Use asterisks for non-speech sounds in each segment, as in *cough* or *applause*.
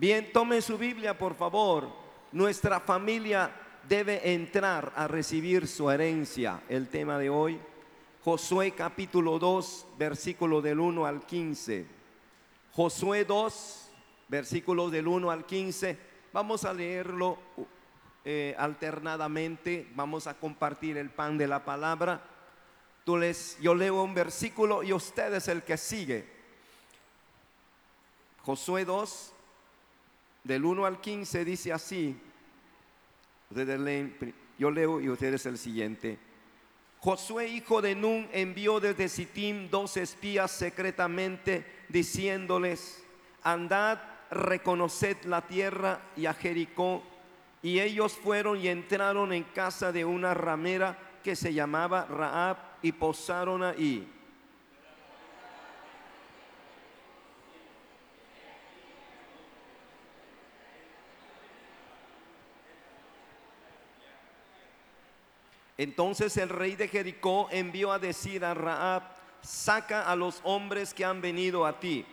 Bien, tome su Biblia, por favor. Nuestra familia debe entrar a recibir su herencia. El tema de hoy, Josué capítulo 2, versículo del 1 al 15. Josué 2, versículos del 1 al 15. Vamos a leerlo eh, alternadamente. Vamos a compartir el pan de la palabra. Tú les, yo leo un versículo y usted es el que sigue. Josué 2, del 1 al 15 dice así. Ustedes leen, yo leo y ustedes el siguiente. Josué, hijo de Nun, envió desde Sittim dos espías secretamente, diciéndoles, andad, reconoced la tierra y a Jericó. Y ellos fueron y entraron en casa de una ramera que se llamaba Raab y posaron ahí. Entonces el rey de Jericó envió a decir a Raab, saca a los hombres que han venido a ti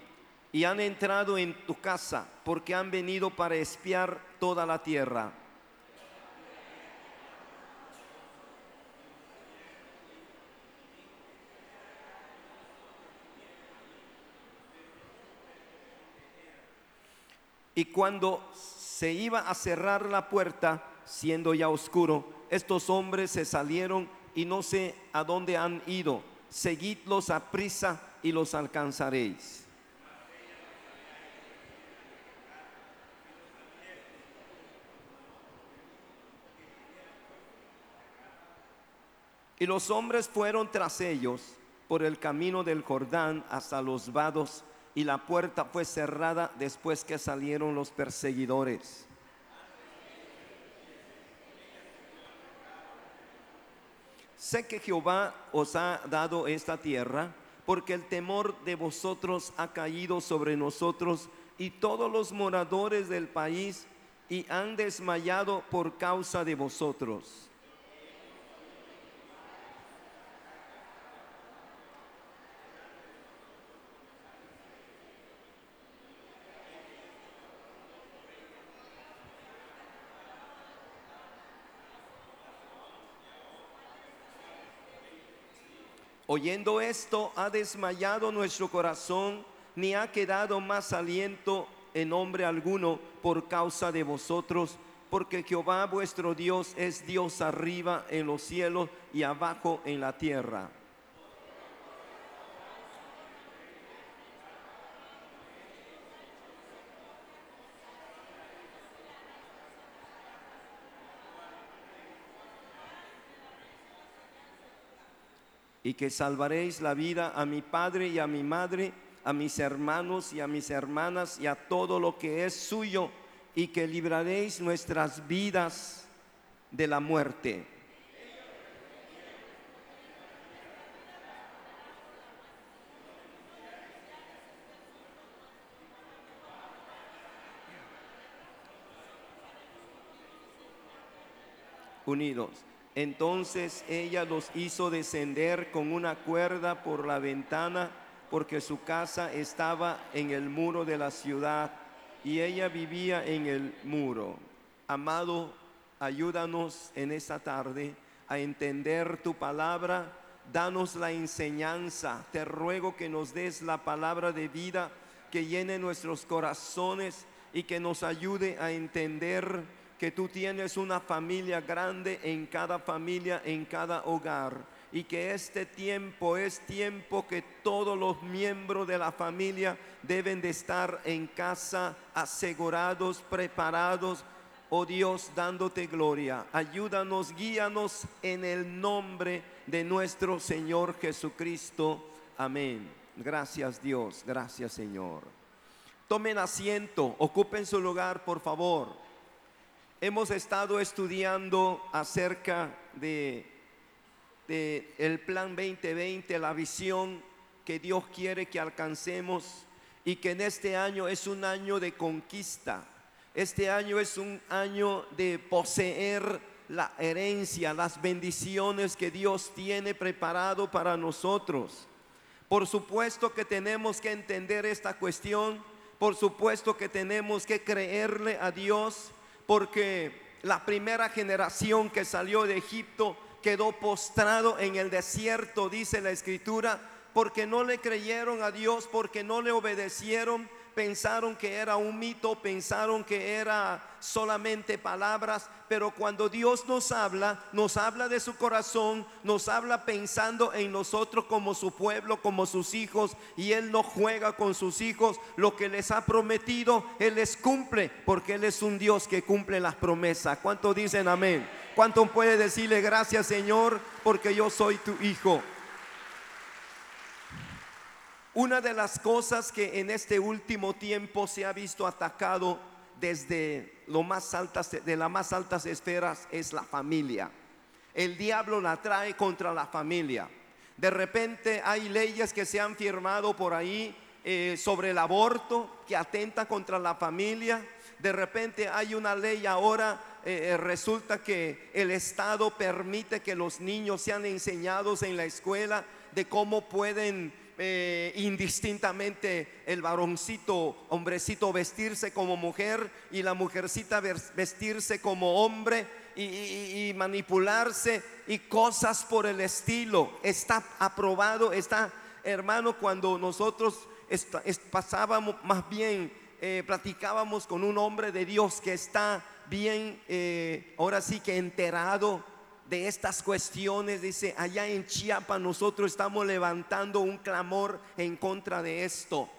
y han entrado en tu casa, porque han venido para espiar toda la tierra. Y cuando se iba a cerrar la puerta, siendo ya oscuro, estos hombres se salieron y no sé a dónde han ido. Seguidlos a prisa y los alcanzaréis. Y los hombres fueron tras ellos por el camino del Jordán hasta los vados, y la puerta fue cerrada después que salieron los perseguidores. Sé que Jehová os ha dado esta tierra, porque el temor de vosotros ha caído sobre nosotros y todos los moradores del país y han desmayado por causa de vosotros. Oyendo esto, ha desmayado nuestro corazón, ni ha quedado más aliento en hombre alguno por causa de vosotros, porque Jehová vuestro Dios es Dios arriba en los cielos y abajo en la tierra. Y que salvaréis la vida a mi padre y a mi madre, a mis hermanos y a mis hermanas y a todo lo que es suyo, y que libraréis nuestras vidas de la muerte. Unidos. Entonces ella los hizo descender con una cuerda por la ventana porque su casa estaba en el muro de la ciudad y ella vivía en el muro. Amado, ayúdanos en esta tarde a entender tu palabra. Danos la enseñanza. Te ruego que nos des la palabra de vida que llene nuestros corazones y que nos ayude a entender que tú tienes una familia grande en cada familia, en cada hogar. Y que este tiempo es tiempo que todos los miembros de la familia deben de estar en casa, asegurados, preparados. Oh Dios, dándote gloria. Ayúdanos, guíanos en el nombre de nuestro Señor Jesucristo. Amén. Gracias Dios, gracias Señor. Tomen asiento, ocupen su lugar, por favor. Hemos estado estudiando acerca de, el plan 2020, la visión que Dios quiere que alcancemos y que en este año es un año de conquista. Este año es un año de poseer la herencia, las bendiciones que Dios tiene preparado para nosotros. Por supuesto que tenemos que entender esta cuestión por supuesto que tenemos que creerle a Dios porque la primera generación que salió de Egipto quedó postrado en el desierto, dice la escritura, porque no le creyeron a Dios, porque no le obedecieron, pensaron que era un mito, pensaron que era solamente palabras, pero cuando Dios nos habla, nos habla de su corazón, nos habla pensando en nosotros como su pueblo, como sus hijos, y Él no juega con sus hijos, lo que les ha prometido, Él les cumple, porque Él es un Dios que cumple las promesas. ¿Cuántos dicen amén? ¿Cuánto puede decirle gracias Señor, porque yo soy tu hijo? Una de las cosas que en este último tiempo se ha visto atacado desde lo más altas, de las más altas esferas es la familia. El diablo la trae contra la familia. De repente hay leyes que se han firmado por ahí eh, sobre el aborto que atenta contra la familia. De repente hay una ley ahora, eh, eh, resulta que el Estado permite que los niños sean enseñados en la escuela de cómo pueden eh, indistintamente el varoncito, hombrecito vestirse como mujer y la mujercita vestirse como hombre y, manipularse y cosas por el estilo. Está aprobado, está, hermano, cuando nosotros pasábamos más bien, eh, platicábamos con un hombre de Dios que está bien, eh, ahora sí que enterado de estas cuestiones, dice, allá en Chiapas nosotros estamos levantando un clamor en contra de esto,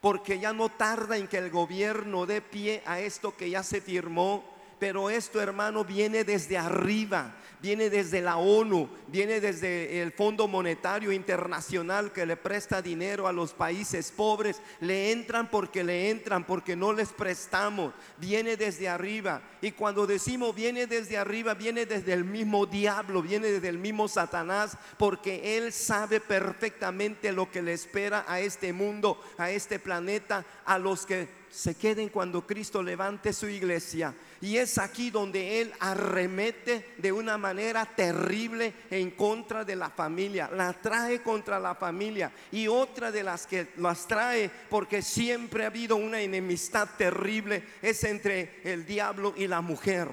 porque ya no tarda en que el gobierno dé pie a esto que ya se firmó pero esto, hermano, viene desde arriba, viene desde la ONU, viene desde el Fondo Monetario Internacional que le presta dinero a los países pobres. Le entran porque le entran, porque no les prestamos. Viene desde arriba. Y cuando decimos viene desde arriba, viene desde el mismo diablo, viene desde el mismo Satanás, porque él sabe perfectamente lo que le espera a este mundo, a este planeta, a los que se queden cuando Cristo levante su iglesia. Y es aquí donde Él arremete de una manera terrible en contra de la familia. La trae contra la familia. Y otra de las que las trae, porque siempre ha habido una enemistad terrible, es entre el diablo y la mujer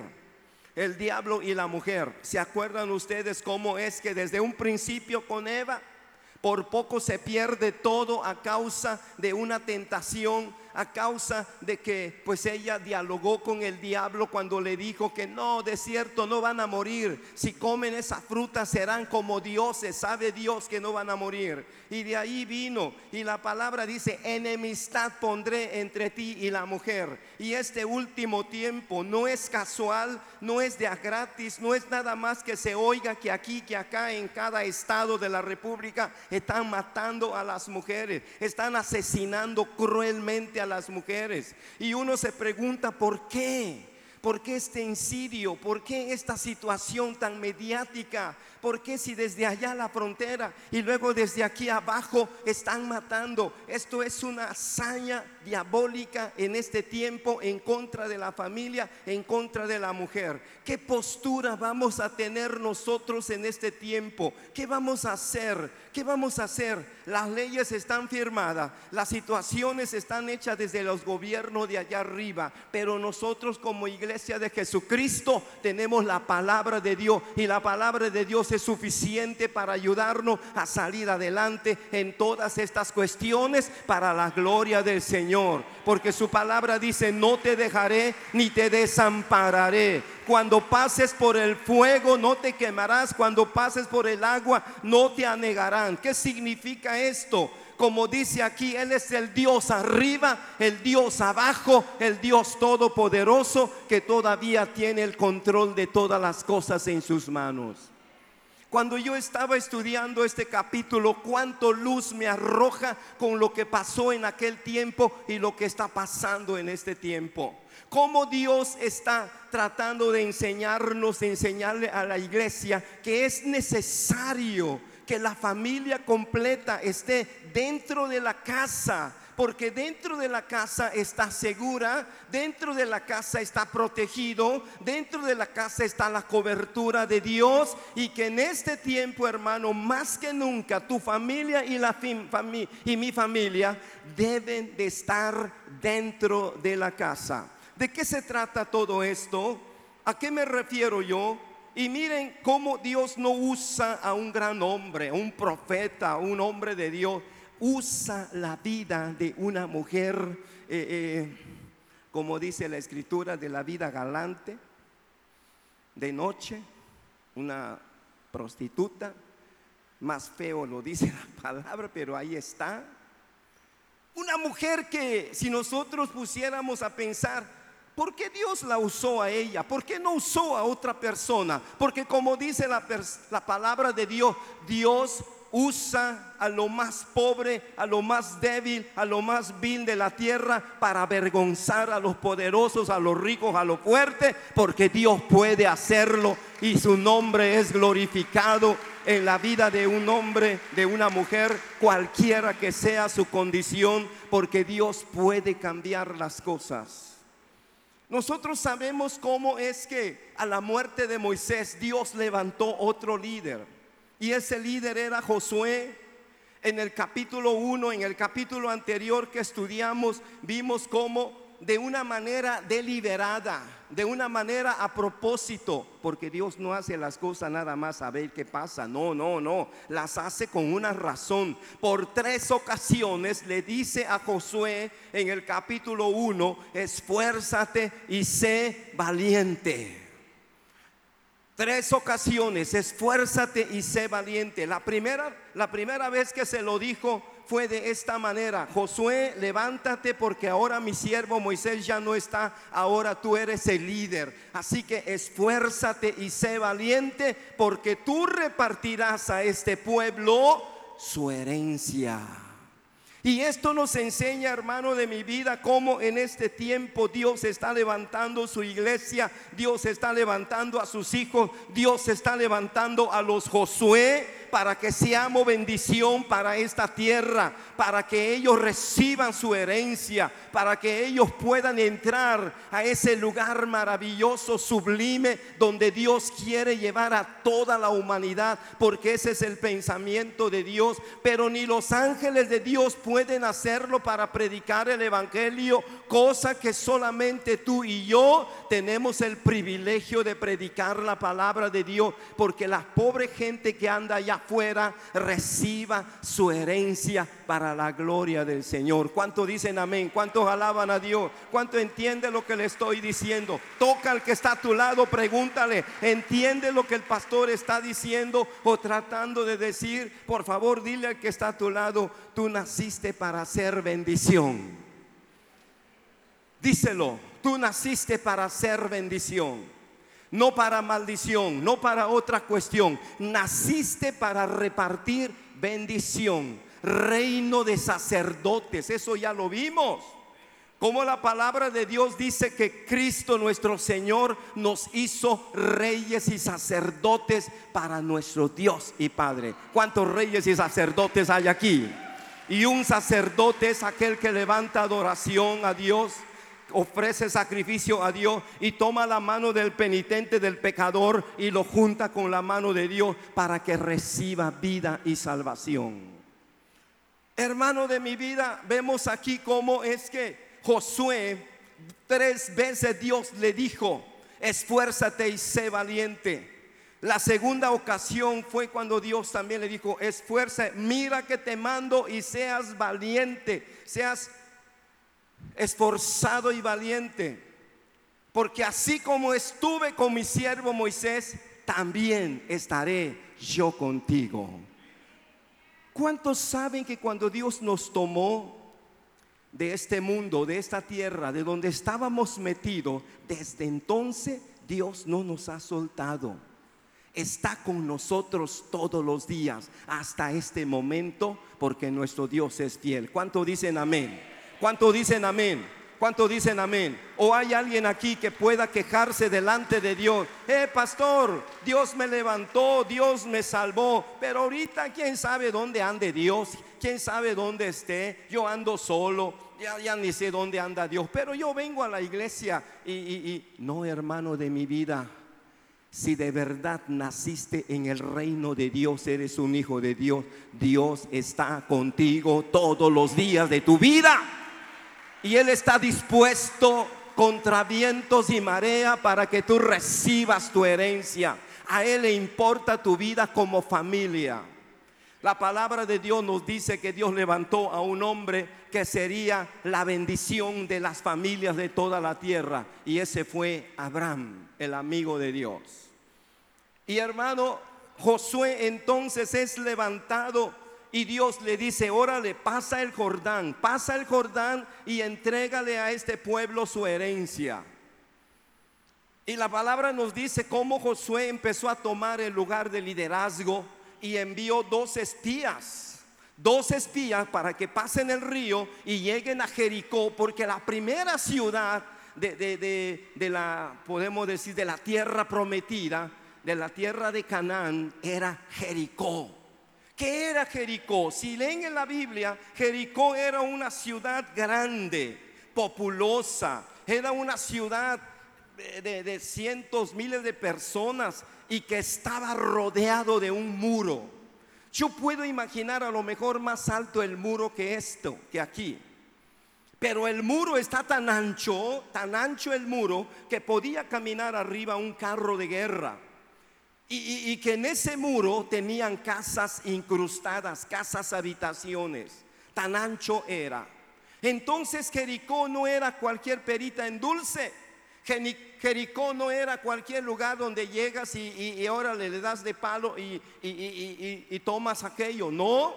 el diablo y la mujer. ¿Se acuerdan ustedes cómo es que desde un principio con Eva, por poco se pierde todo a causa de una tentación a causa de que pues ella dialogó con el diablo cuando le dijo que no, de cierto no van a morir. Si comen esa fruta serán como dioses, sabe Dios que no van a morir. Y de ahí vino y la palabra dice, enemistad pondré entre ti y la mujer. Y este último tiempo no es casual, no es de a gratis, no es nada más que se oiga que aquí, que acá, en cada estado de la República están matando a las mujeres, están asesinando cruelmente a las mujeres. Y uno se pregunta, ¿por qué? ¿Por qué este incidio? ¿Por qué esta situación tan mediática? ¿Por qué si desde allá la frontera y luego desde aquí abajo están matando? Esto es una hazaña diabólica en este tiempo en contra de la familia, en contra de la mujer. ¿Qué postura vamos a tener nosotros en este tiempo? ¿Qué vamos a hacer? ¿Qué vamos a hacer? Las leyes están firmadas, las situaciones están hechas desde los gobiernos de allá arriba, pero nosotros como iglesia de Jesucristo tenemos la palabra de Dios y la palabra de Dios es suficiente para ayudarnos a salir adelante en todas estas cuestiones para la gloria del Señor. Porque su palabra dice, no te dejaré ni te desampararé. Cuando pases por el fuego no te quemarás. Cuando pases por el agua no te anegarán. ¿Qué significa esto? como dice aquí, Él es el Dios arriba, el Dios abajo, el Dios todopoderoso que todavía tiene el control de todas las cosas en sus manos. Cuando yo estaba estudiando este capítulo, cuánto luz me arroja con lo que pasó en aquel tiempo y lo que está pasando en este tiempo. Cómo Dios está tratando de enseñarnos, de enseñarle a la iglesia que es necesario que la familia completa esté dentro de la casa porque dentro de la casa está segura, dentro de la casa está protegido, dentro de la casa está la cobertura de Dios y que en este tiempo, hermano, más que nunca tu familia y, la y mi familia deben de estar dentro de la casa. ¿De qué se trata todo esto? ¿A qué me refiero yo? Y miren cómo Dios no usa a un gran hombre, un profeta, un hombre de Dios. Usa la vida de una mujer, eh, eh, como dice la escritura, de la vida galante, de noche, una prostituta. Más feo lo dice *laughs* la palabra, pero ahí está. Una mujer que si nosotros pusiéramos a pensar, ¿Por qué Dios la usó a ella? ¿Por qué no usó a otra persona? Porque como dice la, la, palabra de Dios, Dios usa a lo más pobre, a lo más débil, a lo más vil de la tierra para avergonzar a los poderosos, a los ricos, a los fuertes, porque Dios puede hacerlo y su nombre es glorificado en la vida de un hombre, de una mujer, cualquiera que sea su condición, porque Dios puede cambiar las cosas. Nosotros sabemos cómo es que a la muerte de Moisés Dios levantó otro líder. Y ese líder era Josué. En el capítulo 1, en el capítulo anterior que estudiamos, vimos cómo de una manera deliberada, de una manera a propósito, porque Dios no hace las cosas nada más a ver qué pasa, no, no, no, las hace con una razón. Por tres ocasiones le dice a Josué en el capítulo 1, esfuérzate y sé valiente. Tres ocasiones, esfuérzate y sé valiente. La primera, la primera vez que se lo dijo, fue de esta manera, Josué, levántate porque ahora mi siervo Moisés ya no está, ahora tú eres el líder. Así que esfuérzate y sé valiente porque tú repartirás a este pueblo su herencia. Y esto nos enseña, hermano de mi vida, cómo en este tiempo Dios está levantando su iglesia, Dios está levantando a sus hijos, Dios está levantando a los Josué para que seamos bendición para esta tierra, para que ellos reciban su herencia, para que ellos puedan entrar a ese lugar maravilloso, sublime, donde Dios quiere llevar a toda la humanidad, porque ese es el pensamiento de Dios. Pero ni los ángeles de Dios pueden hacerlo para predicar el Evangelio, cosa que solamente tú y yo tenemos el privilegio de predicar la palabra de Dios, porque la pobre gente que anda allá afuera reciba su herencia para la gloria del Señor. ¿Cuánto dicen amén? ¿Cuántos alaban a Dios? ¿Cuánto entiende lo que le estoy diciendo? Toca al que está a tu lado, pregúntale, ¿entiende lo que el pastor está diciendo o tratando de decir? Por favor, dile al que está a tu lado, tú naciste para hacer bendición. Díselo, tú naciste para ser bendición no para maldición, no para otra cuestión. Naciste para repartir bendición, reino de sacerdotes, eso ya lo vimos. Como la palabra de Dios dice que Cristo nuestro Señor nos hizo reyes y sacerdotes para nuestro Dios y Padre. ¿Cuántos reyes y sacerdotes hay aquí? Y un sacerdote es aquel que levanta adoración a Dios ofrece sacrificio a Dios y toma la mano del penitente, del pecador y lo junta con la mano de Dios para que reciba vida y salvación. Hermano de mi vida, vemos aquí cómo es que Josué tres veces Dios le dijo, esfuérzate y sé valiente. La segunda ocasión fue cuando Dios también le dijo, esfuerza, mira que te mando y seas valiente, seas esforzado y valiente, porque así como estuve con mi siervo Moisés, también estaré yo contigo. ¿Cuántos saben que cuando Dios nos tomó de este mundo, de esta tierra, de donde estábamos metidos, desde entonces Dios no nos ha soltado? Está con nosotros todos los días hasta este momento porque nuestro Dios es fiel. ¿Cuánto dicen amén? ¿Cuánto dicen amén? ¿Cuánto dicen amén? ¿O hay alguien aquí que pueda quejarse delante de Dios? Eh, pastor, Dios me levantó, Dios me salvó, pero ahorita quién sabe dónde ande Dios. quién sabe dónde esté, yo ando solo, ya, ya ni sé dónde anda Dios, pero yo vengo a la iglesia y, y no, hermano de mi vida. Si de verdad naciste en el reino de Dios, eres un hijo de Dios, Dios está contigo todos los días de tu vida. Y Él está dispuesto contra vientos y marea para que tú recibas tu herencia. A Él le importa tu vida como familia. La palabra de Dios nos dice que Dios levantó a un hombre que sería la bendición de las familias de toda la tierra. Y ese fue Abraham, el amigo de Dios. Y hermano, Josué entonces es levantado y Dios le dice, órale, pasa el Jordán, pasa el Jordán y entrégale a este pueblo su herencia. Y la palabra nos dice cómo Josué empezó a tomar el lugar de liderazgo y envió dos espías, dos espías para que pasen el río y lleguen a Jericó, porque la primera ciudad de, de la, podemos decir, de la tierra prometida, de la tierra de Canaán, era Jericó. ¿Qué era Jericó? Si leen en la Biblia, Jericó era una ciudad grande, populosa, era una ciudad de, cientos, miles de personas y que estaba rodeado de un muro. Yo puedo imaginar a lo mejor más alto el muro que esto, que aquí. Pero el muro está tan ancho, tan ancho el muro, que podía caminar arriba un carro de guerra. Y, que en ese muro tenían casas incrustadas, casas habitaciones. Tan ancho era. Entonces Jericó no era cualquier perita en dulce. Jericó no era cualquier lugar donde llegas y, ahora le das de palo y tomas aquello. No,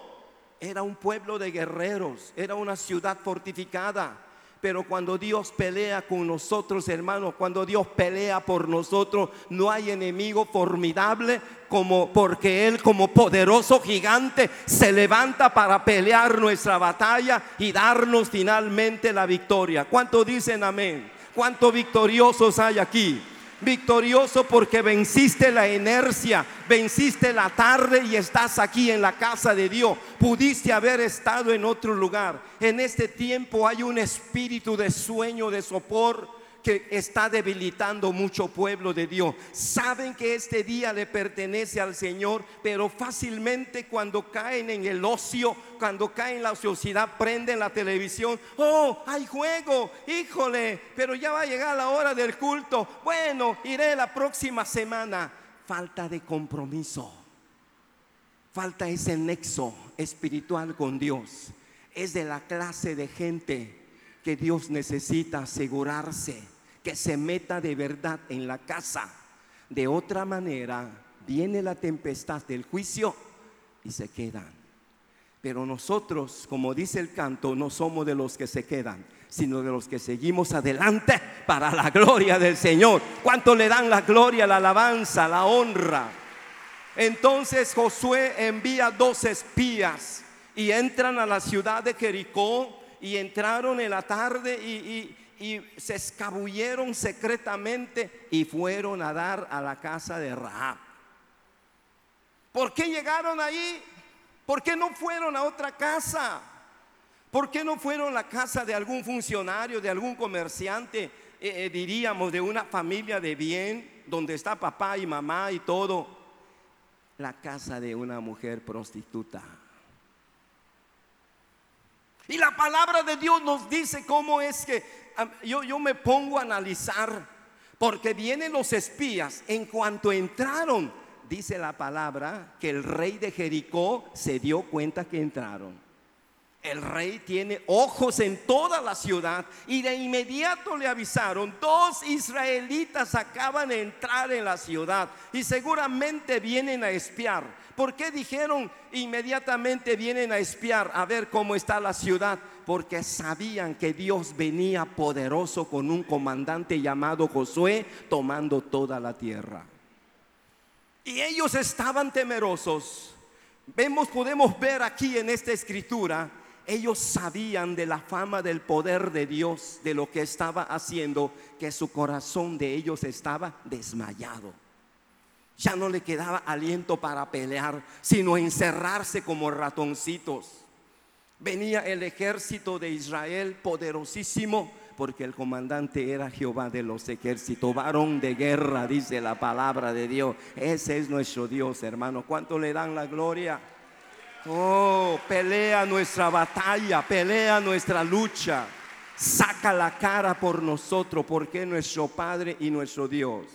era un pueblo de guerreros, era una ciudad fortificada pero cuando Dios pelea con nosotros, hermanos, cuando Dios pelea por nosotros, no hay enemigo formidable como porque Él como poderoso gigante se levanta para pelear nuestra batalla y darnos finalmente la victoria. ¿Cuánto dicen amén? ¿Cuántos victoriosos hay aquí? Victorioso porque venciste la inercia, venciste la tarde y estás aquí en la casa de Dios. Pudiste haber estado en otro lugar. En este tiempo hay un espíritu de sueño, de sopor que está debilitando mucho pueblo de Dios. Saben que este día le pertenece al Señor, pero fácilmente cuando caen en el ocio, cuando caen en la ociosidad, prenden la televisión. Oh, hay juego, híjole, pero ya va a llegar la hora del culto. Bueno, iré la próxima semana. Falta de compromiso. Falta ese nexo espiritual con Dios. Es de la clase de gente que Dios necesita asegurarse que se meta de verdad en la casa. De otra manera, viene la tempestad del juicio y se quedan. Pero nosotros, como dice el canto, no somos de los que se quedan, sino de los que seguimos adelante para la gloria del Señor. ¿Cuánto le dan la gloria, la alabanza, la honra? Entonces Josué envía dos espías y entran a la ciudad de Jericó y entraron en la tarde y, se escabulleron secretamente y fueron a dar a la casa de Rahab. ¿Por qué llegaron ahí? ¿Por qué no fueron a otra casa? ¿Por qué no fueron a la casa de algún funcionario, de algún comerciante, eh, eh, diríamos, de una familia de bien, donde está papá y mamá y todo? La casa de una mujer prostituta. Y la palabra de Dios nos dice cómo es que yo, yo me pongo a analizar, porque vienen los espías, en cuanto entraron, dice la palabra, que el rey de Jericó se dio cuenta que entraron. El rey tiene ojos en toda la ciudad y de inmediato le avisaron, dos israelitas acaban de entrar en la ciudad y seguramente vienen a espiar. ¿Por qué dijeron inmediatamente vienen a espiar a ver cómo está la ciudad? Porque sabían que Dios venía poderoso con un comandante llamado Josué tomando toda la tierra. Y ellos estaban temerosos. Vemos, podemos ver aquí en esta escritura ellos sabían de la fama del poder de Dios, de lo que estaba haciendo, que su corazón de ellos estaba desmayado. Ya no le quedaba aliento para pelear, sino encerrarse como ratoncitos. Venía el ejército de Israel poderosísimo porque el comandante era Jehová de los ejércitos, varón de guerra, dice la palabra de Dios. Ese es nuestro Dios, hermano. ¿Cuánto le dan la gloria? Oh, pelea nuestra batalla, pelea nuestra lucha. Saca la cara por nosotros porque es nuestro Padre y nuestro Dios.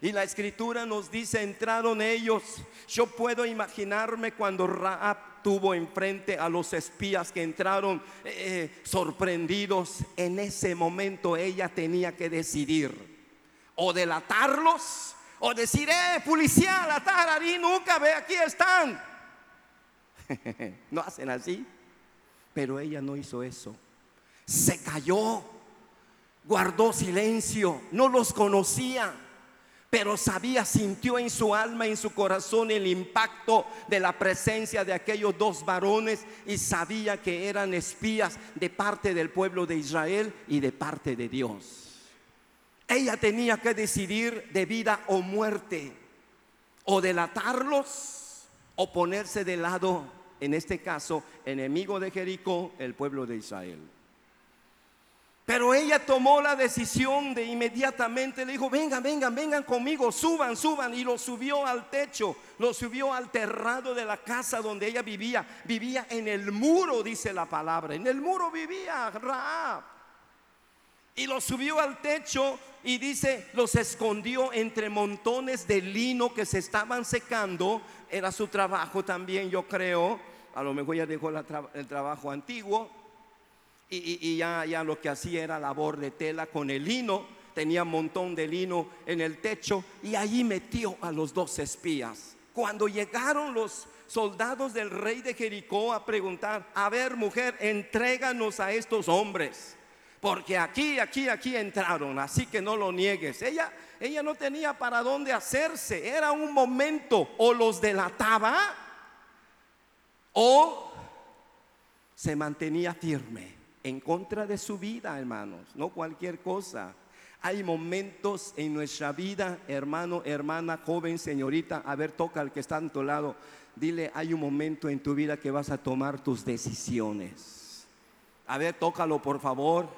Y la escritura nos dice, entraron ellos. Yo puedo imaginarme cuando Raab tuvo enfrente a los espías que entraron eh, sorprendidos. En ese momento ella tenía que decidir o delatarlos o decir, eh, policía, la tararí, nunca ve, aquí están. *laughs* no hacen así. Pero ella no hizo eso. Se cayó, guardó silencio, no los conocía pero sabía, sintió en su alma, en su corazón el impacto de la presencia de aquellos dos varones y sabía que eran espías de parte del pueblo de Israel y de parte de Dios. Ella tenía que decidir de vida o muerte, o delatarlos, o ponerse de lado, en este caso, enemigo de Jericó, el pueblo de Israel. Pero ella tomó la decisión de inmediatamente, le dijo, vengan, vengan, vengan conmigo, suban, suban. Y lo subió al techo, lo subió al terrado de la casa donde ella vivía. Vivía en el muro, dice la palabra. En el muro vivía Raab. Y lo subió al techo y dice, los escondió entre montones de lino que se estaban secando. Era su trabajo también, yo creo. A lo mejor ya dejó el trabajo antiguo y, ya, ya lo que hacía era labor de tela con el lino, tenía un montón de lino en el techo y allí metió a los dos espías. Cuando llegaron los soldados del rey de Jericó a preguntar, a ver mujer, entréganos a estos hombres, porque aquí, aquí, aquí entraron, así que no lo niegues. Ella, ella no tenía para dónde hacerse, era un momento, o los delataba o se mantenía firme en contra de su vida, hermanos, no cualquier cosa. Hay momentos en nuestra vida, hermano, hermana, joven, señorita, a ver, toca al que está a tu lado, dile, hay un momento en tu vida que vas a tomar tus decisiones. A ver, tócalo, por favor.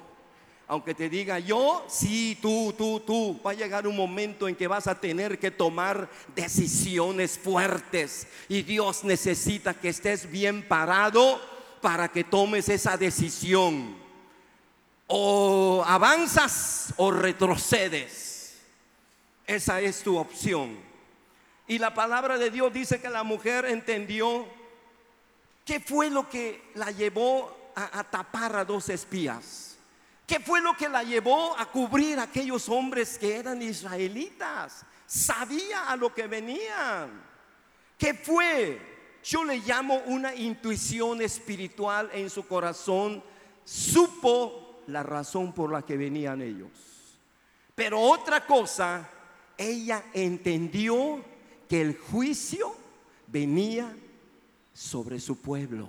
Aunque te diga yo, sí, tú, tú, tú, va a llegar un momento en que vas a tener que tomar decisiones fuertes y Dios necesita que estés bien parado para que tomes esa decisión. O avanzas o retrocedes. Esa es tu opción. Y la palabra de Dios dice que la mujer entendió qué fue lo que la llevó a, tapar a dos espías. ¿Qué fue lo que la llevó a cubrir a aquellos hombres que eran israelitas? Sabía a lo que venían. ¿Qué fue? yo le llamo una intuición espiritual en su corazón, supo la razón por la que venían ellos. Pero otra cosa, ella entendió que el juicio venía sobre su pueblo.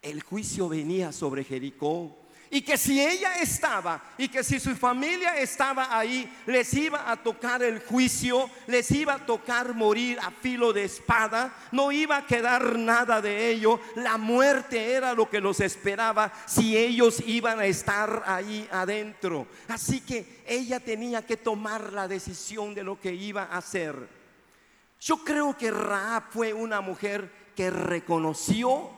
El juicio venía sobre Jericó. Y que si ella estaba y que si su familia estaba ahí, les iba a tocar el juicio, les iba a tocar morir a filo de espada, no iba a quedar nada de ello. La muerte era lo que los esperaba si ellos iban a estar ahí adentro. Así que ella tenía que tomar la decisión de lo que iba a hacer. Yo creo que Raab fue una mujer que reconoció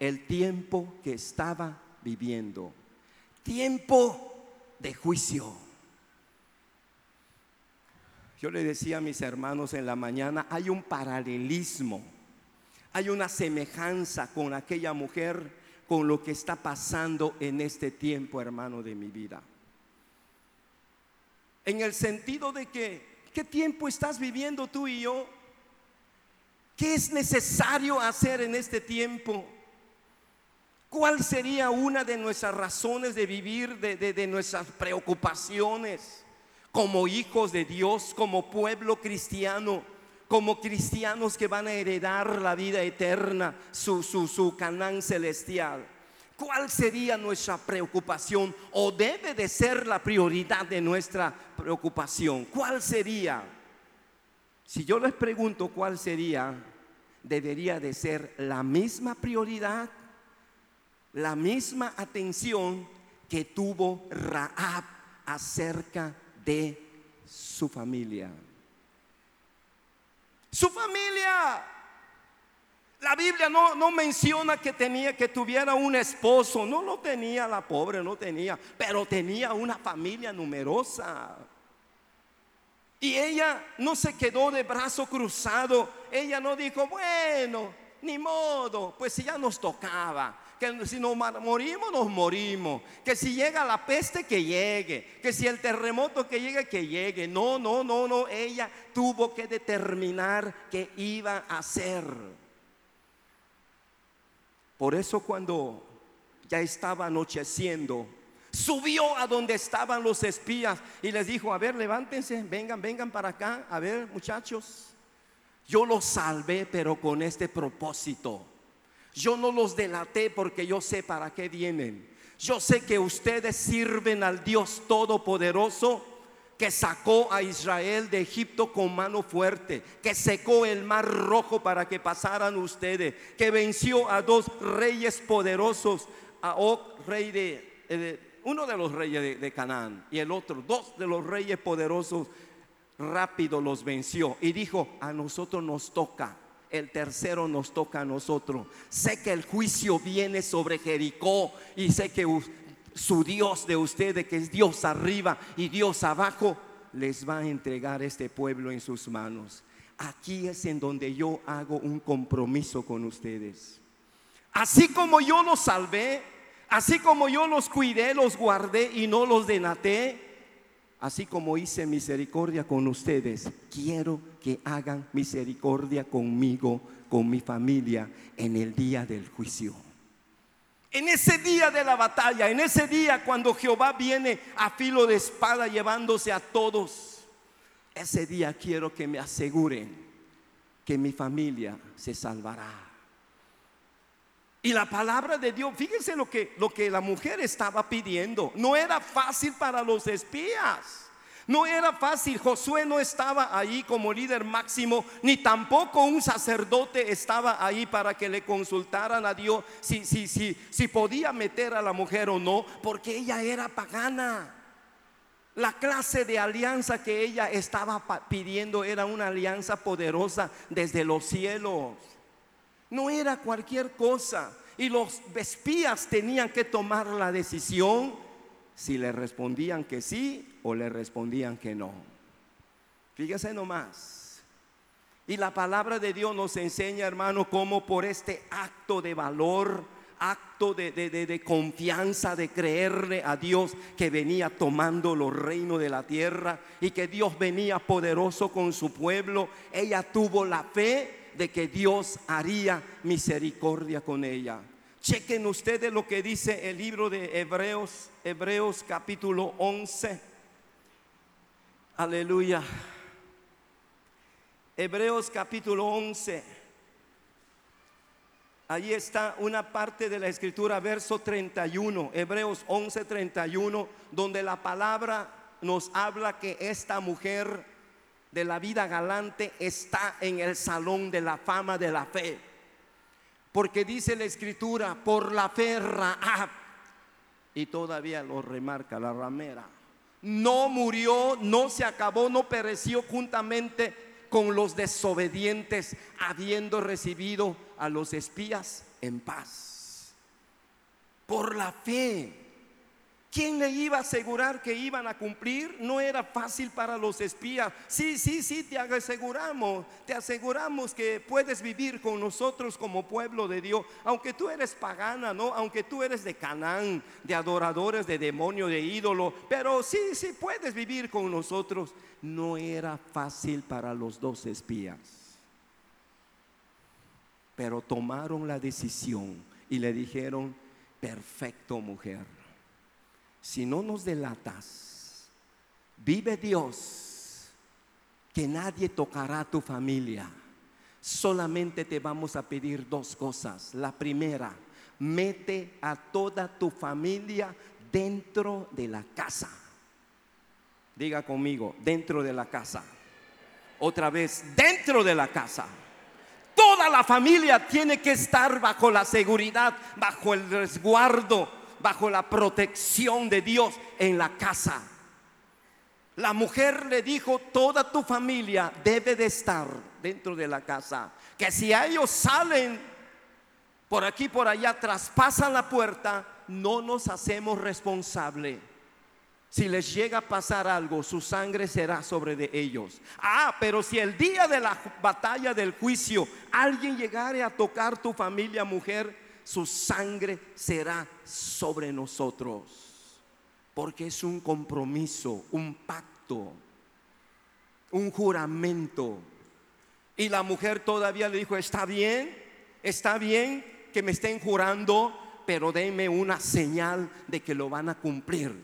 el tiempo que estaba viviendo tiempo de juicio. Yo le decía a mis hermanos en la mañana, hay un paralelismo, hay una semejanza con aquella mujer, con lo que está pasando en este tiempo, hermano, de mi vida. En el sentido de que, ¿qué tiempo estás viviendo tú y yo? ¿Qué es necesario hacer en este tiempo? ¿Cuál sería una de nuestras razones de vivir, de, nuestras preocupaciones como hijos de Dios, como pueblo cristiano? como cristianos que van a heredar la vida eterna, su, su, su canán celestial. ¿Cuál sería nuestra preocupación o debe de ser la prioridad de nuestra preocupación? ¿Cuál sería? Si yo les pregunto cuál sería, debería de ser la misma prioridad la misma atención que tuvo Raab acerca de su familia. Su familia. La Biblia no, no, menciona que tenía que tuviera un esposo, no lo tenía la pobre, no tenía, pero tenía una familia numerosa. Y ella no se quedó de brazo cruzado, ella no dijo, bueno, ni modo, pues ya nos tocaba, que si nos morimos, nos morimos, que si llega la peste, que llegue, que si el terremoto que llegue, que llegue. No, no, no, no, ella tuvo que determinar qué iba a hacer. Por eso cuando ya estaba anocheciendo, subió a donde estaban los espías y les dijo, a ver, levántense, vengan, vengan para acá, a ver muchachos, yo los salvé, pero con este propósito. Yo no los delaté porque yo sé para qué vienen. Yo sé que ustedes sirven al Dios Todopoderoso que sacó a Israel de Egipto con mano fuerte, que secó el mar rojo para que pasaran ustedes, que venció a dos reyes poderosos, a Og, rey de, eh, uno de los reyes de, de Canaán y el otro, dos de los reyes poderosos, rápido los venció y dijo, a nosotros nos toca el tercero nos toca a nosotros. Sé que el juicio viene sobre Jericó y sé que su Dios de ustedes, que es Dios arriba y Dios abajo, les va a entregar este pueblo en sus manos. Aquí es en donde yo hago un compromiso con ustedes. Así como yo los salvé, así como yo los cuidé, los guardé y no los denaté, así como hice misericordia con ustedes, quiero que hagan misericordia conmigo, con mi familia, en el día del juicio. En ese día de la batalla, en ese día cuando Jehová viene a filo de espada llevándose a todos, ese día quiero que me aseguren que mi familia se salvará. Y la palabra de Dios, fíjense lo que, lo que la mujer estaba pidiendo. No era fácil para los espías. No era fácil, Josué no estaba ahí como líder máximo, ni tampoco un sacerdote estaba ahí para que le consultaran a Dios si, si, si, si podía meter a la mujer o no, porque ella era pagana. La clase de alianza que ella estaba pidiendo era una alianza poderosa desde los cielos. No era cualquier cosa. Y los espías tenían que tomar la decisión si le respondían que sí o le respondían que no. Fíjese nomás. Y la palabra de Dios nos enseña, hermano, cómo por este acto de valor, acto de, de, confianza, de creerle a Dios que venía tomando los reinos de la tierra y que Dios venía poderoso con su pueblo, ella tuvo la fe de que Dios haría misericordia con ella. Chequen ustedes lo que dice el libro de Hebreos, Hebreos capítulo 11 Aleluya. Hebreos capítulo 11. Allí está una parte de la escritura, verso 31, Hebreos 11, 31, donde la palabra nos habla que esta mujer de la vida galante está en el salón de la fama de la fe. Porque dice la escritura, por la fe Raab, y todavía lo remarca la ramera no murió, no se acabó, no pereció juntamente con los desobedientes, habiendo recibido a los espías en paz. Por la fe ¿Quién le iba a asegurar que iban a cumplir? No era fácil para los espías. Sí, sí, sí, te aseguramos, te aseguramos que puedes vivir con nosotros como pueblo de Dios, aunque tú eres pagana, ¿no? Aunque tú eres de Canaán, de adoradores de demonio, de ídolo, pero sí, sí, puedes vivir con nosotros. No era fácil para los dos espías. Pero tomaron la decisión y le dijeron, perfecto mujer si no nos delatas, vive Dios, que nadie tocará tu familia. Solamente te vamos a pedir dos cosas. La primera, mete a toda tu familia dentro de la casa. Diga conmigo, dentro de la casa. Otra vez, dentro de la casa Toda la familia tiene que estar bajo la seguridad, bajo el resguardo, bajo la protección de Dios en la casa. La mujer le dijo, toda tu familia debe de estar dentro de la casa. Que si ellos salen por aquí, por allá, traspasan la puerta, no nos hacemos responsable. Si les llega a pasar algo, su sangre será sobre de ellos. Ah, pero si el día de la batalla del juicio alguien llegare a tocar tu familia mujer, su sangre será sobre nosotros porque es un compromiso, un pacto, un juramento. Y la mujer todavía le dijo, está bien, está bien que me estén jurando, pero denme una señal de que lo van a cumplir.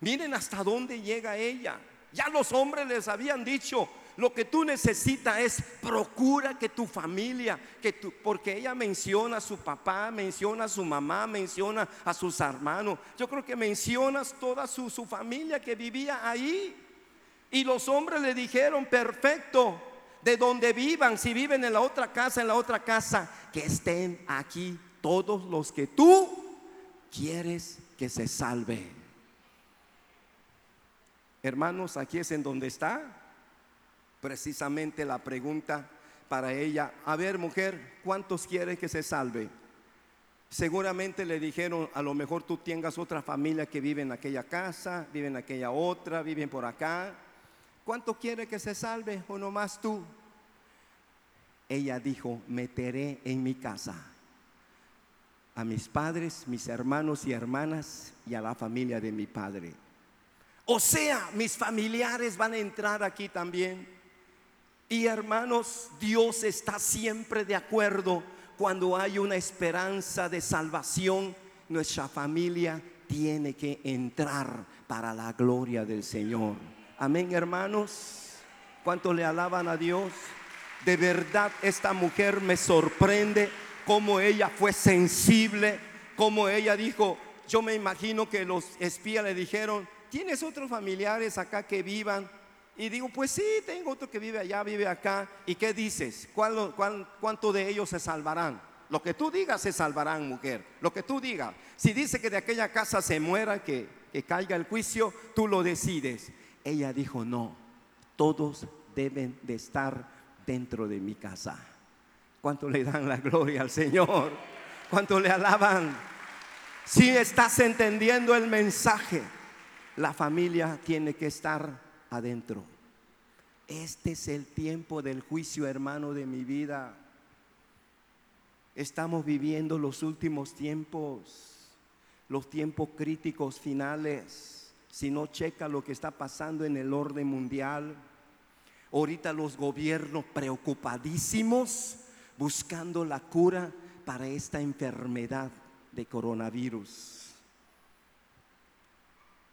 Miren hasta dónde llega ella. Ya los hombres les habían dicho, lo que tú necesitas es procura que tu familia, que tu, porque ella menciona a su papá, menciona a su mamá, menciona a sus hermanos. Yo creo que mencionas toda su, su familia que vivía ahí. Y los hombres le dijeron, perfecto, de donde vivan, si viven en la otra casa, en la otra casa, que estén aquí todos los que tú quieres que se salve. Hermanos, aquí es en donde está precisamente la pregunta para ella, a ver mujer, ¿cuántos quiere que se salve? Seguramente le dijeron, a lo mejor tú tengas otra familia que vive en aquella casa, vive en aquella otra, viven por acá. ¿Cuánto quiere que se salve o nomás tú? Ella dijo, meteré en mi casa a mis padres, mis hermanos y hermanas y a la familia de mi padre. O sea, mis familiares van a entrar aquí también. Y hermanos, Dios está siempre de acuerdo cuando hay una esperanza de salvación. Nuestra familia tiene que entrar para la gloria del Señor. Amén, hermanos. ¿Cuánto le alaban a Dios? De verdad, esta mujer me sorprende cómo ella fue sensible, cómo ella dijo, yo me imagino que los espías le dijeron, ¿tienes otros familiares acá que vivan? Y digo, pues sí, tengo otro que vive allá, vive acá. ¿Y qué dices? cuánto de ellos se salvarán? Lo que tú digas se salvarán, mujer. Lo que tú digas. Si dice que de aquella casa se muera, que, que caiga el juicio, tú lo decides. Ella dijo, no, todos deben de estar dentro de mi casa. ¿Cuánto le dan la gloria al Señor? ¿Cuánto le alaban? Si estás entendiendo el mensaje, la familia tiene que estar adentro. Este es el tiempo del juicio, hermano, de mi vida. Estamos viviendo los últimos tiempos, los tiempos críticos finales. Si no checa lo que está pasando en el orden mundial, ahorita los gobiernos preocupadísimos buscando la cura para esta enfermedad de coronavirus.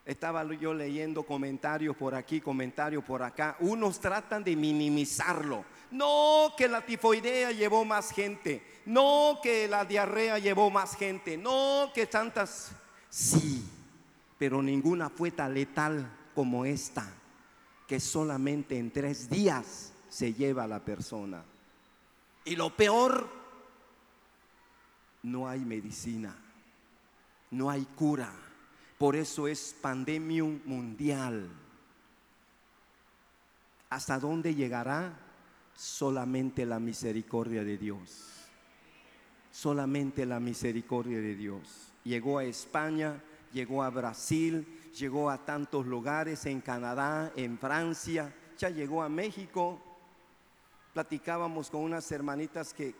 Estaba yo leyendo comentarios por aquí, comentarios por acá. Unos tratan de minimizarlo. No que la tifoidea llevó más gente. No que la diarrea llevó más gente. No que tantas... Sí, pero ninguna fue tan letal como esta, que solamente en tres días se lleva a la persona. Y lo peor, no hay medicina, no hay cura por eso es pandemia mundial. ¿Hasta dónde llegará? Solamente la misericordia de Dios. Solamente la misericordia de Dios. Llegó a España, llegó a Brasil, llegó a tantos lugares, en Canadá, en Francia, ya llegó a México. Platicábamos con unas hermanitas que,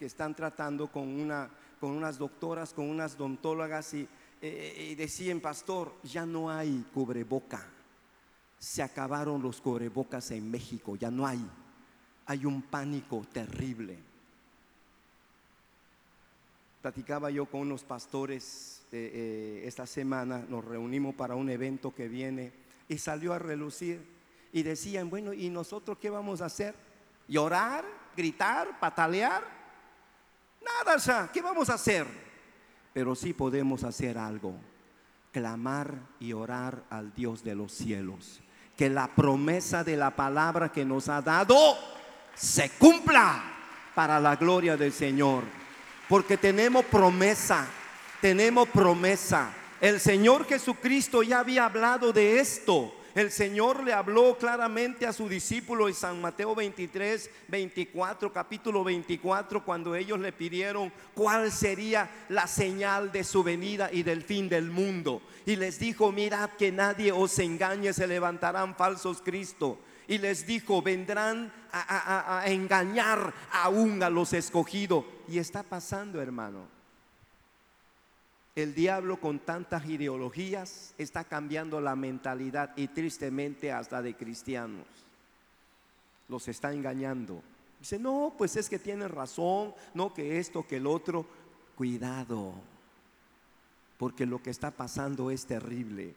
están tratando con, una, con unas doctoras, con unas odontólogas y eh, y decían, pastor, ya no hay cubreboca. Se acabaron los cubrebocas en México, ya no hay. Hay un pánico terrible. Platicaba yo con unos pastores eh, eh, esta semana, nos reunimos para un evento que viene y salió a relucir y decían, bueno, ¿y nosotros qué vamos a hacer? ¿Llorar? ¿Gritar? ¿Patalear? Nada, ya, ¿qué vamos a hacer? Pero sí podemos hacer algo, clamar y orar al Dios de los cielos. Que la promesa de la palabra que nos ha dado se cumpla. para la gloria del Señor. Porque tenemos promesa, tenemos promesa. El Señor Jesucristo ya había hablado de esto. El Señor le habló claramente a su discípulo en San Mateo 23, 24, capítulo 24, cuando ellos le pidieron cuál sería la señal de su venida y del fin del mundo. Y les dijo, mirad que nadie os engañe, se levantarán falsos Cristo. Y les dijo, vendrán a, a engañar aún a los escogidos. Y está pasando, hermano. El diablo con tantas ideologías está cambiando la mentalidad y tristemente hasta de cristianos. Los está engañando. Dice, no, pues es que tiene razón, no que esto, que el otro. Cuidado, porque lo que está pasando es terrible.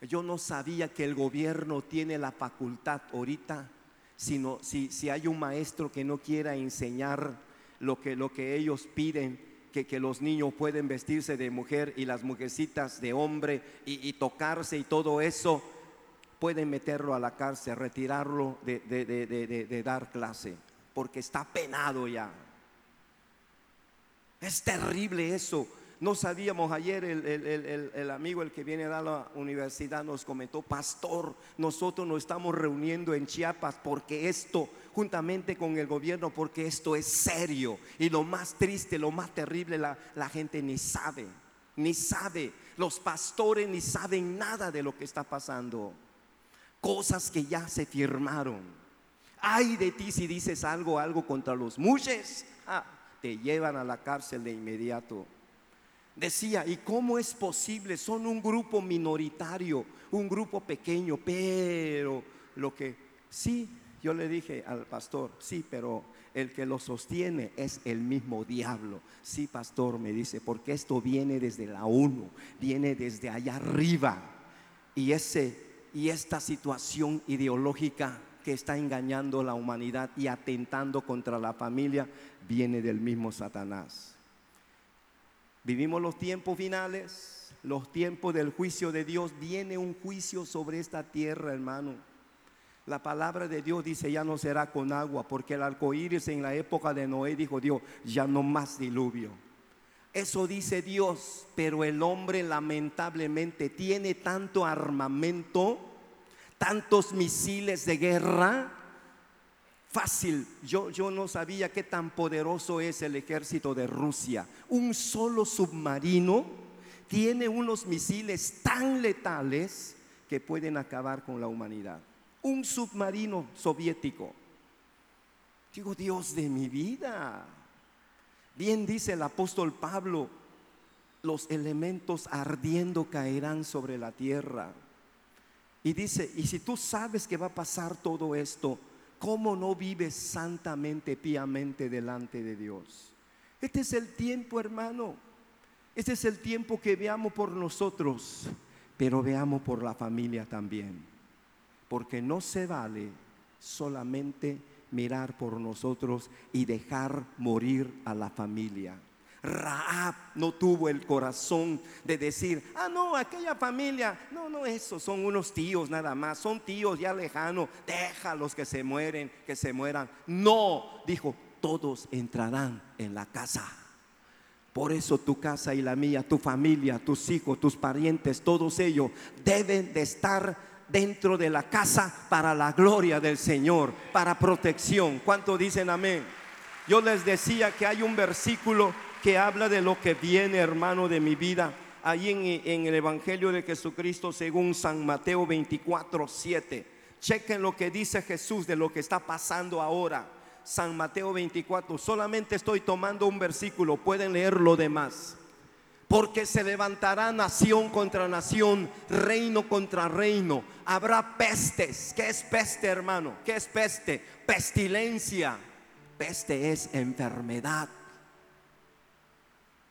Yo no sabía que el gobierno tiene la facultad ahorita, sino si, si hay un maestro que no quiera enseñar lo que, lo que ellos piden, que, los niños pueden vestirse de mujer y las mujercitas de hombre y, tocarse y todo eso, pueden meterlo a la cárcel, retirarlo de, de dar clase, porque está penado ya. Es terrible eso. No sabíamos ayer, el, amigo, el que viene a la universidad, nos comentó, pastor, nosotros nos estamos reuniendo en Chiapas porque esto, juntamente con el gobierno, porque esto es serio. Y lo más triste, lo más terrible, la, gente ni sabe, ni sabe. Los pastores ni saben nada de lo que está pasando. Cosas que ya se firmaron. Ay de ti si dices algo, algo contra los muches, ah, te llevan a la cárcel de inmediato decía, ¿y cómo es posible? Son un grupo minoritario, un grupo pequeño, pero lo que sí, yo le dije al pastor, sí, pero el que lo sostiene es el mismo diablo. Sí, pastor, me dice, porque esto viene desde la ONU, viene desde allá arriba. Y ese y esta situación ideológica que está engañando a la humanidad y atentando contra la familia viene del mismo Satanás. Vivimos los tiempos finales, los tiempos del juicio de Dios. Viene un juicio sobre esta tierra, hermano. La palabra de Dios dice, ya no será con agua, porque el arco iris en la época de Noé dijo Dios, ya no más diluvio. Eso dice Dios, pero el hombre lamentablemente tiene tanto armamento, tantos misiles de guerra, fácil. Yo, yo no sabía qué tan poderoso es el ejército de Rusia. Un solo submarino tiene unos misiles tan letales que pueden acabar con la humanidad. Un submarino soviético. Digo, Dios de mi vida. Bien dice el apóstol Pablo, los elementos ardiendo caerán sobre la tierra. Y dice, y si tú sabes que va a pasar todo esto, ¿cómo no vives santamente, piamente delante de Dios? Este es el tiempo, hermano. Este es el tiempo que veamos por nosotros, pero veamos por la familia también. Porque no se vale solamente mirar por nosotros y dejar morir a la familia. Raab no tuvo el corazón de decir, ah, no, aquella familia, no, no, esos son unos tíos nada más, son tíos ya lejanos, déjalos que se mueren, que se mueran. No, dijo, todos entrarán en la casa. Por eso tu casa y la mía, tu familia, tus hijos, tus parientes, todos ellos deben de estar dentro de la casa para la gloria del Señor, para protección. ¿Cuánto dicen amén? Yo les decía que hay un versículo que habla de lo que viene, hermano, de mi vida. Ahí en, el Evangelio de Jesucristo según San Mateo 24, 7. Chequen lo que dice Jesús de lo que está pasando ahora. San Mateo 24. Solamente estoy tomando un versículo. Pueden leer lo demás. Porque se levantará nación contra nación, reino contra reino. Habrá pestes. ¿Qué es peste, hermano? ¿Qué es peste? Pestilencia. Peste es enfermedad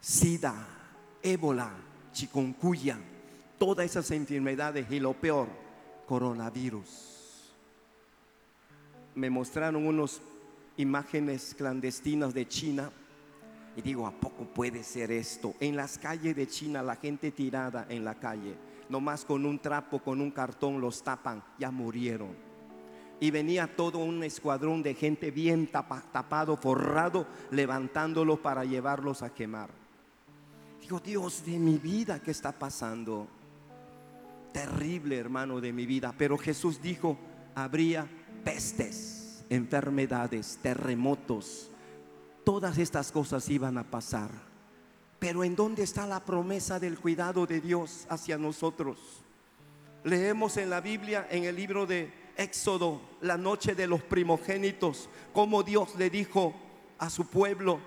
SIDA, ébola, chikungunya, todas esas enfermedades y lo peor, coronavirus. Me mostraron unas imágenes clandestinas de China y digo, ¿a poco puede ser esto? En las calles de China, la gente tirada en la calle, nomás con un trapo, con un cartón los tapan, ya murieron. y venía todo un escuadrón de gente bien tapado, forrado, levantándolos para llevarlos a quemar. Digo, Dios de mi vida, ¿qué está pasando? Terrible, hermano, de mi vida. Pero Jesús dijo, habría pestes, enfermedades, terremotos. Todas estas cosas iban a pasar. Pero ¿en dónde está la promesa del cuidado de Dios hacia nosotros? Leemos en la Biblia, en el libro de Éxodo, la noche de los primogénitos, como Dios le dijo a su pueblo,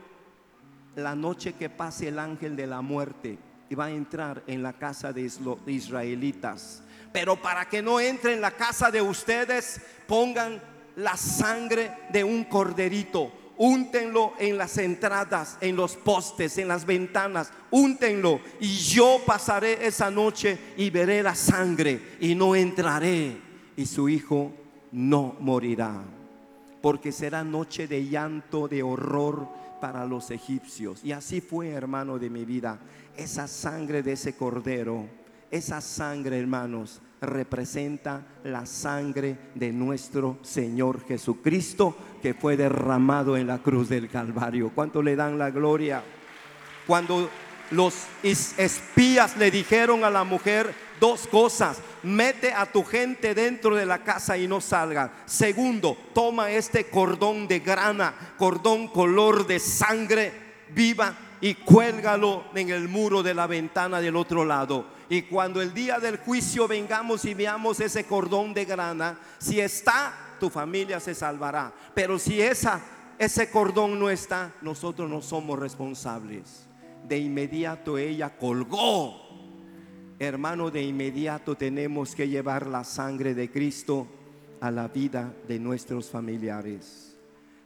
la noche que pase el ángel de la muerte y va a entrar en la casa de israelitas. Pero para que no entre en la casa de ustedes, pongan la sangre de un corderito. Úntenlo en las entradas, en los postes, en las ventanas. Úntenlo. Y yo pasaré esa noche y veré la sangre y no entraré y su hijo no morirá, porque será noche de llanto, de horror para los egipcios. Y así fue, hermano de mi vida, esa sangre de ese cordero, esa sangre, hermanos, representa la sangre de nuestro Señor Jesucristo que fue derramado en la cruz del Calvario. ¿Cuánto le dan la gloria? Cuando los espías le dijeron a la mujer dos cosas. Mete a tu gente dentro de la casa y no salgan. Segundo, toma este cordón de grana, cordón color de sangre viva y cuélgalo en el muro de la ventana del otro lado. Y cuando el día del juicio vengamos y veamos ese cordón de grana, si está, tu familia se salvará. Pero si esa, ese cordón no está, nosotros no somos responsables de inmediato ella colgó. Hermano, de inmediato tenemos que llevar la sangre de Cristo a la vida de nuestros familiares.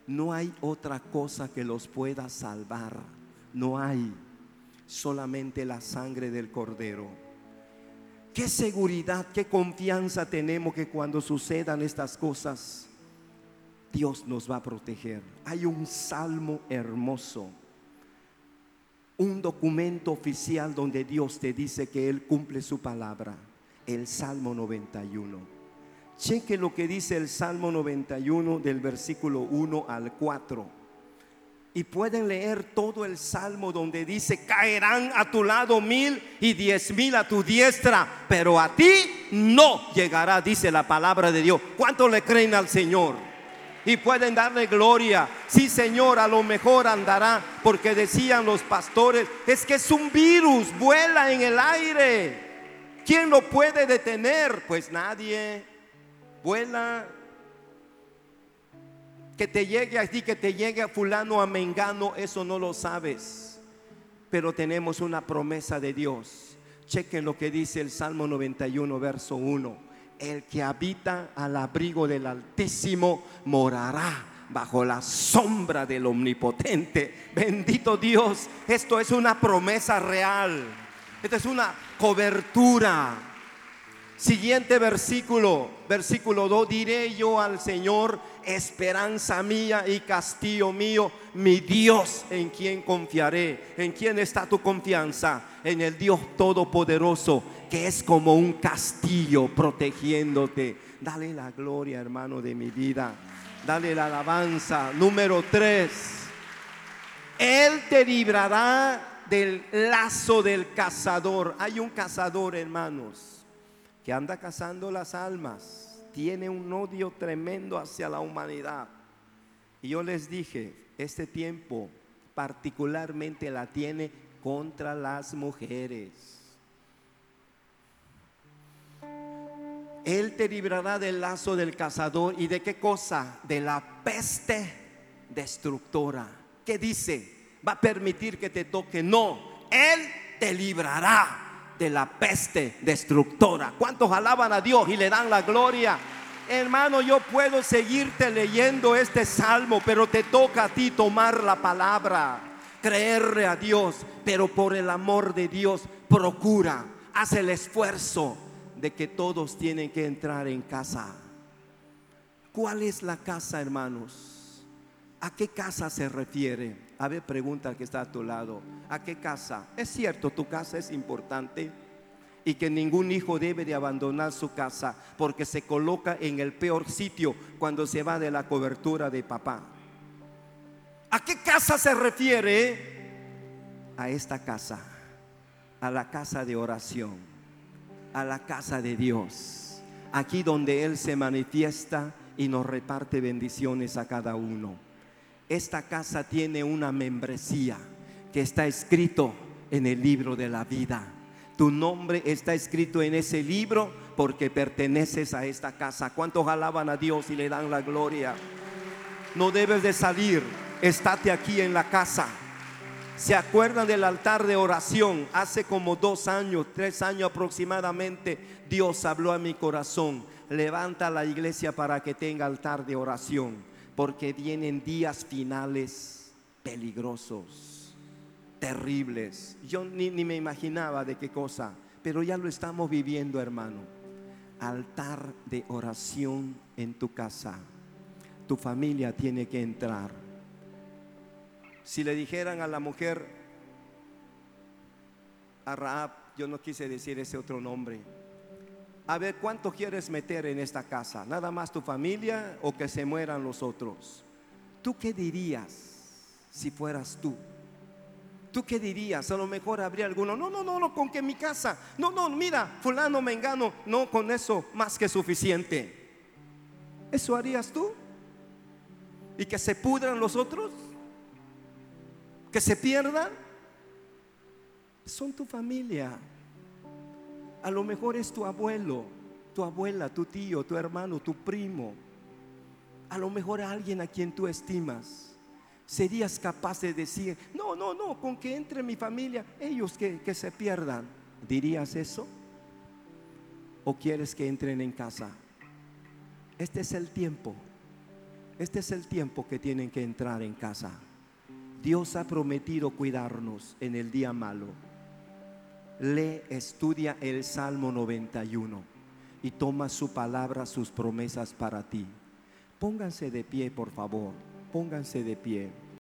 No hay otra cosa que los pueda salvar. No hay solamente la sangre del cordero. Qué seguridad, qué confianza tenemos que cuando sucedan estas cosas, Dios nos va a proteger. Hay un salmo hermoso un documento oficial donde Dios te dice que Él cumple su palabra, el Salmo 91. Cheque lo que dice el Salmo 91 del versículo 1 al 4. Y pueden leer todo el salmo donde dice, caerán a tu lado mil y diez mil a tu diestra, pero a ti no llegará, dice la palabra de Dios. ¿Cuánto le creen al Señor? y pueden darle gloria. Sí, Señor, a lo mejor andará, porque decían los pastores, es que es un virus, vuela en el aire. ¿Quién lo puede detener? Pues nadie. Vuela. Que te llegue a ti, que te llegue a fulano, a mengano, eso no lo sabes. Pero tenemos una promesa de Dios. Chequen lo que dice el Salmo 91, verso 1 el que habita al abrigo del Altísimo morará bajo la sombra del Omnipotente. Bendito Dios, esto es una promesa real. Esto es una cobertura. Siguiente versículo, versículo 2, diré yo al Señor, esperanza mía y castillo mío, mi Dios en quien confiaré. ¿En quién está tu confianza? En el Dios Todopoderoso, que es como un castillo protegiéndote. Dale la gloria, hermano de mi vida. Dale la alabanza. Número 3. Él te librará del lazo del cazador. Hay un cazador, hermanos, que anda cazando las almas. Tiene un odio tremendo hacia la humanidad. Y yo les dije, este tiempo particularmente la tiene contra las mujeres. Él te librará del lazo del cazador y de qué cosa? De la peste destructora. ¿Qué dice? Va a permitir que te toque. No, Él te librará de la peste destructora. ¿Cuántos alaban a Dios y le dan la gloria? Hermano, yo puedo seguirte leyendo este salmo, pero te toca a ti tomar la palabra, creerle a Dios, pero por el amor de Dios, procura, haz el esfuerzo de que todos tienen que entrar en casa. ¿Cuál es la casa, hermanos? ¿A qué casa se refiere? A ver, pregunta que está a tu lado. ¿A qué casa? Es cierto, tu casa es importante. y que ningún hijo debe de abandonar su casa porque se coloca en el peor sitio cuando se va de la cobertura de papá. ¿A qué casa se refiere? A esta casa, a la casa de oración, a la casa de Dios, aquí donde Él se manifiesta y nos reparte bendiciones a cada uno. Esta casa tiene una membresía que está escrito en el libro de la vida. Tu nombre está escrito en ese libro porque perteneces a esta casa. ¿Cuántos alaban a Dios y le dan la gloria? No debes de salir, estate aquí en la casa. ¿Se acuerdan del altar de oración? Hace como dos años, tres años aproximadamente, Dios habló a mi corazón. Levanta la iglesia para que tenga altar de oración, porque vienen días finales peligrosos terribles. Yo ni, ni me imaginaba de qué cosa, pero ya lo estamos viviendo, hermano. Altar de oración en tu casa. Tu familia tiene que entrar. Si le dijeran a la mujer, a Raab, yo no quise decir ese otro nombre. A ver, ¿cuánto quieres meter en esta casa? ¿Nada más tu familia o que se mueran los otros? ¿Tú qué dirías si fueras tú? ¿Tú qué dirías? A lo mejor habría alguno, no, no, no, no, con que mi casa, no, no, mira, fulano me engano, no, con eso más que suficiente. ¿Eso harías tú? ¿Y que se pudran los otros? ¿Que se pierdan? Son tu familia. A lo mejor es tu abuelo, tu abuela, tu tío, tu hermano, tu primo. A lo mejor alguien a quien tú estimas serías capaz de decir, no, no, no, con que entre mi familia, ellos que, que se pierdan. ¿Dirías eso? ¿O quieres que entren en casa? Este es el tiempo. Este es el tiempo que tienen que entrar en casa. Dios ha prometido cuidarnos en el día malo. Lee, estudia el Salmo 91 y toma su palabra, sus promesas para ti. Pónganse de pie, por favor pónganse de pie.